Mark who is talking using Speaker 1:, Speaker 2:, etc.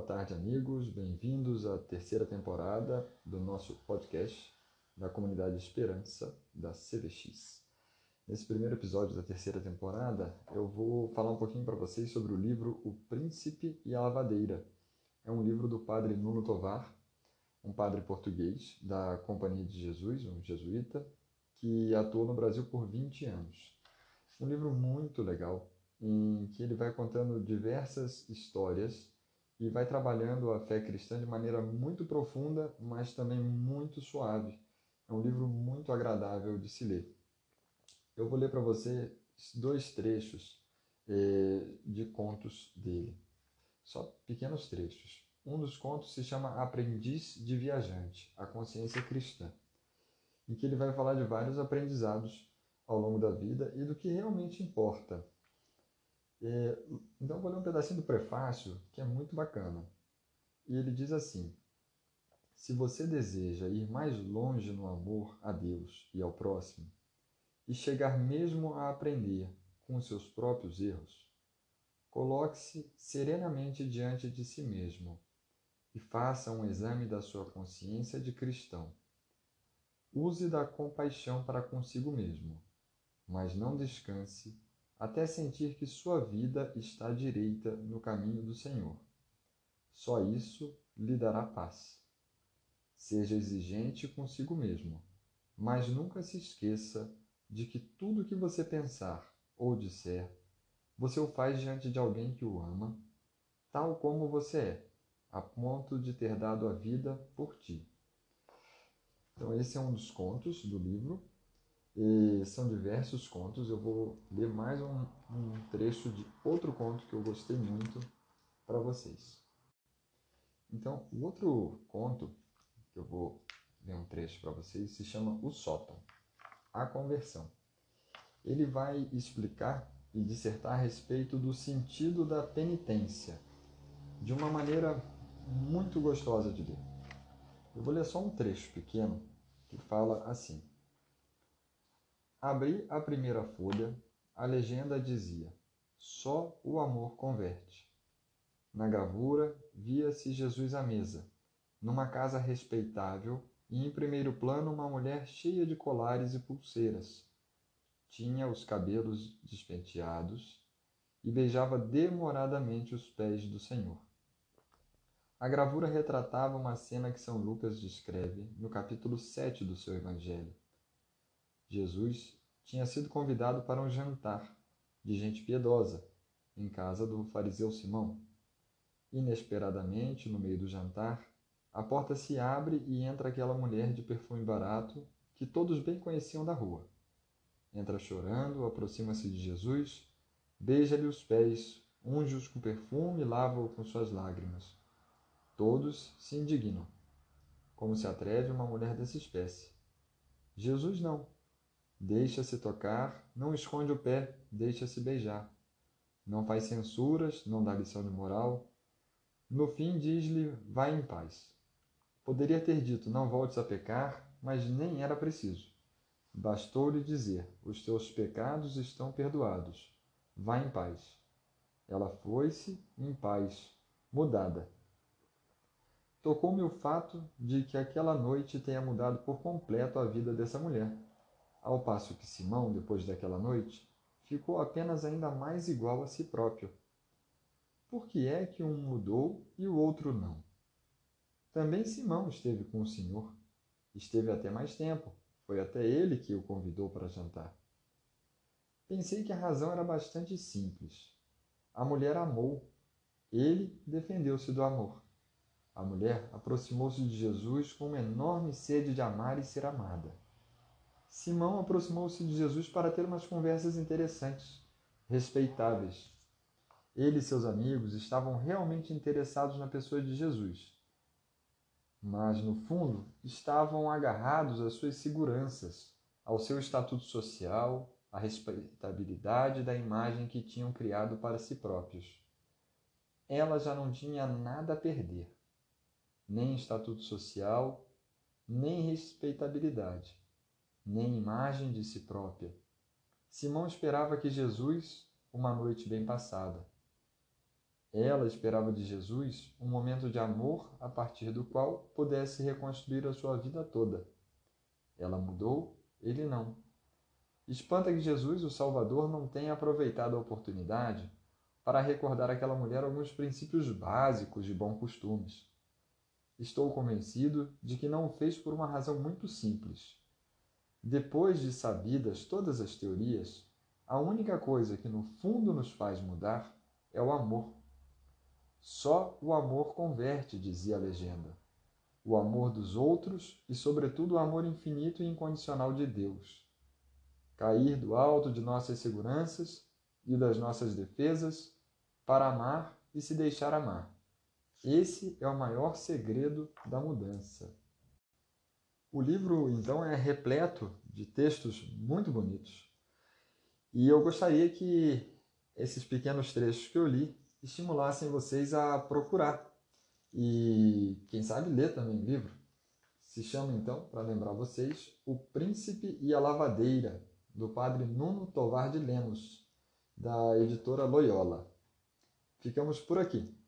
Speaker 1: boa tarde, amigos. Bem-vindos à terceira temporada do nosso podcast da comunidade Esperança da CVX. Nesse primeiro episódio da terceira temporada, eu vou falar um pouquinho para vocês sobre o livro O Príncipe e a Lavadeira. É um livro do padre Nuno Tovar, um padre português da Companhia de Jesus, um jesuíta, que atuou no Brasil por 20 anos. Um livro muito legal, em que ele vai contando diversas histórias e vai trabalhando a fé cristã de maneira muito profunda, mas também muito suave. É um livro muito agradável de se ler. Eu vou ler para você dois trechos eh, de contos dele, só pequenos trechos. Um dos contos se chama Aprendiz de Viajante, a consciência cristã, em que ele vai falar de vários aprendizados ao longo da vida e do que realmente importa então eu vou ler um pedacinho do prefácio que é muito bacana. E ele diz assim: Se você deseja ir mais longe no amor a Deus e ao próximo, e chegar mesmo a aprender com seus próprios erros, coloque-se serenamente diante de si mesmo e faça um exame da sua consciência de cristão. Use da compaixão para consigo mesmo, mas não descanse até sentir que sua vida está direita no caminho do Senhor. Só isso lhe dará paz. Seja exigente consigo mesmo, mas nunca se esqueça de que tudo que você pensar ou disser, você o faz diante de alguém que o ama, tal como você é, a ponto de ter dado a vida por ti. Então, esse é um dos contos do livro e são diversos contos. Eu vou ler mais um, um trecho de outro conto que eu gostei muito para vocês. Então, o outro conto que eu vou ler um trecho para vocês se chama O Sótão, a conversão. Ele vai explicar e dissertar a respeito do sentido da penitência de uma maneira muito gostosa de ler. Eu vou ler só um trecho pequeno que fala assim: Abri a primeira folha, a legenda dizia: Só o amor converte. Na gravura via-se Jesus à mesa, numa casa respeitável, e em primeiro plano uma mulher cheia de colares e pulseiras. Tinha os cabelos despenteados e beijava demoradamente os pés do Senhor. A gravura retratava uma cena que São Lucas descreve no capítulo 7 do seu Evangelho Jesus tinha sido convidado para um jantar de gente piedosa em casa do fariseu Simão. Inesperadamente, no meio do jantar, a porta se abre e entra aquela mulher de perfume barato que todos bem conheciam da rua. Entra chorando, aproxima-se de Jesus, beija-lhe os pés, unge-os com perfume e lava-o com suas lágrimas. Todos se indignam. Como se atreve uma mulher dessa espécie? Jesus não Deixa-se tocar, não esconde o pé, deixa-se beijar. Não faz censuras, não dá lição de moral. No fim, diz-lhe: vai em paz. Poderia ter dito: não voltes a pecar, mas nem era preciso. Bastou-lhe dizer: os teus pecados estão perdoados. Vai em paz. Ela foi-se em paz, mudada. Tocou-me o fato de que aquela noite tenha mudado por completo a vida dessa mulher ao passo que Simão, depois daquela noite, ficou apenas ainda mais igual a si próprio. Por que é que um mudou e o outro não? Também Simão esteve com o Senhor. Esteve até mais tempo. Foi até ele que o convidou para jantar. Pensei que a razão era bastante simples. A mulher amou. Ele defendeu-se do amor. A mulher aproximou-se de Jesus com uma enorme sede de amar e ser amada. Simão aproximou-se de Jesus para ter umas conversas interessantes, respeitáveis. Ele e seus amigos estavam realmente interessados na pessoa de Jesus. Mas, no fundo, estavam agarrados às suas seguranças, ao seu estatuto social, à respeitabilidade da imagem que tinham criado para si próprios. Ela já não tinha nada a perder, nem estatuto social, nem respeitabilidade nem imagem de si própria. Simão esperava que Jesus, uma noite bem passada. Ela esperava de Jesus um momento de amor a partir do qual pudesse reconstruir a sua vida toda. Ela mudou, ele não. Espanta que Jesus, o Salvador, não tenha aproveitado a oportunidade para recordar àquela mulher alguns princípios básicos de bons costumes. Estou convencido de que não o fez por uma razão muito simples. Depois de sabidas todas as teorias, a única coisa que no fundo nos faz mudar é o amor. Só o amor converte, dizia a legenda. O amor dos outros e, sobretudo, o amor infinito e incondicional de Deus. Cair do alto de nossas seguranças e das nossas defesas para amar e se deixar amar. Esse é o maior segredo da mudança. O livro, então, é repleto de textos muito bonitos. E eu gostaria que esses pequenos trechos que eu li estimulassem vocês a procurar e, quem sabe, ler também o livro. Se chama, então, para lembrar vocês, O Príncipe e a Lavadeira, do padre Nuno Tovar de Lemos, da editora Loyola. Ficamos por aqui.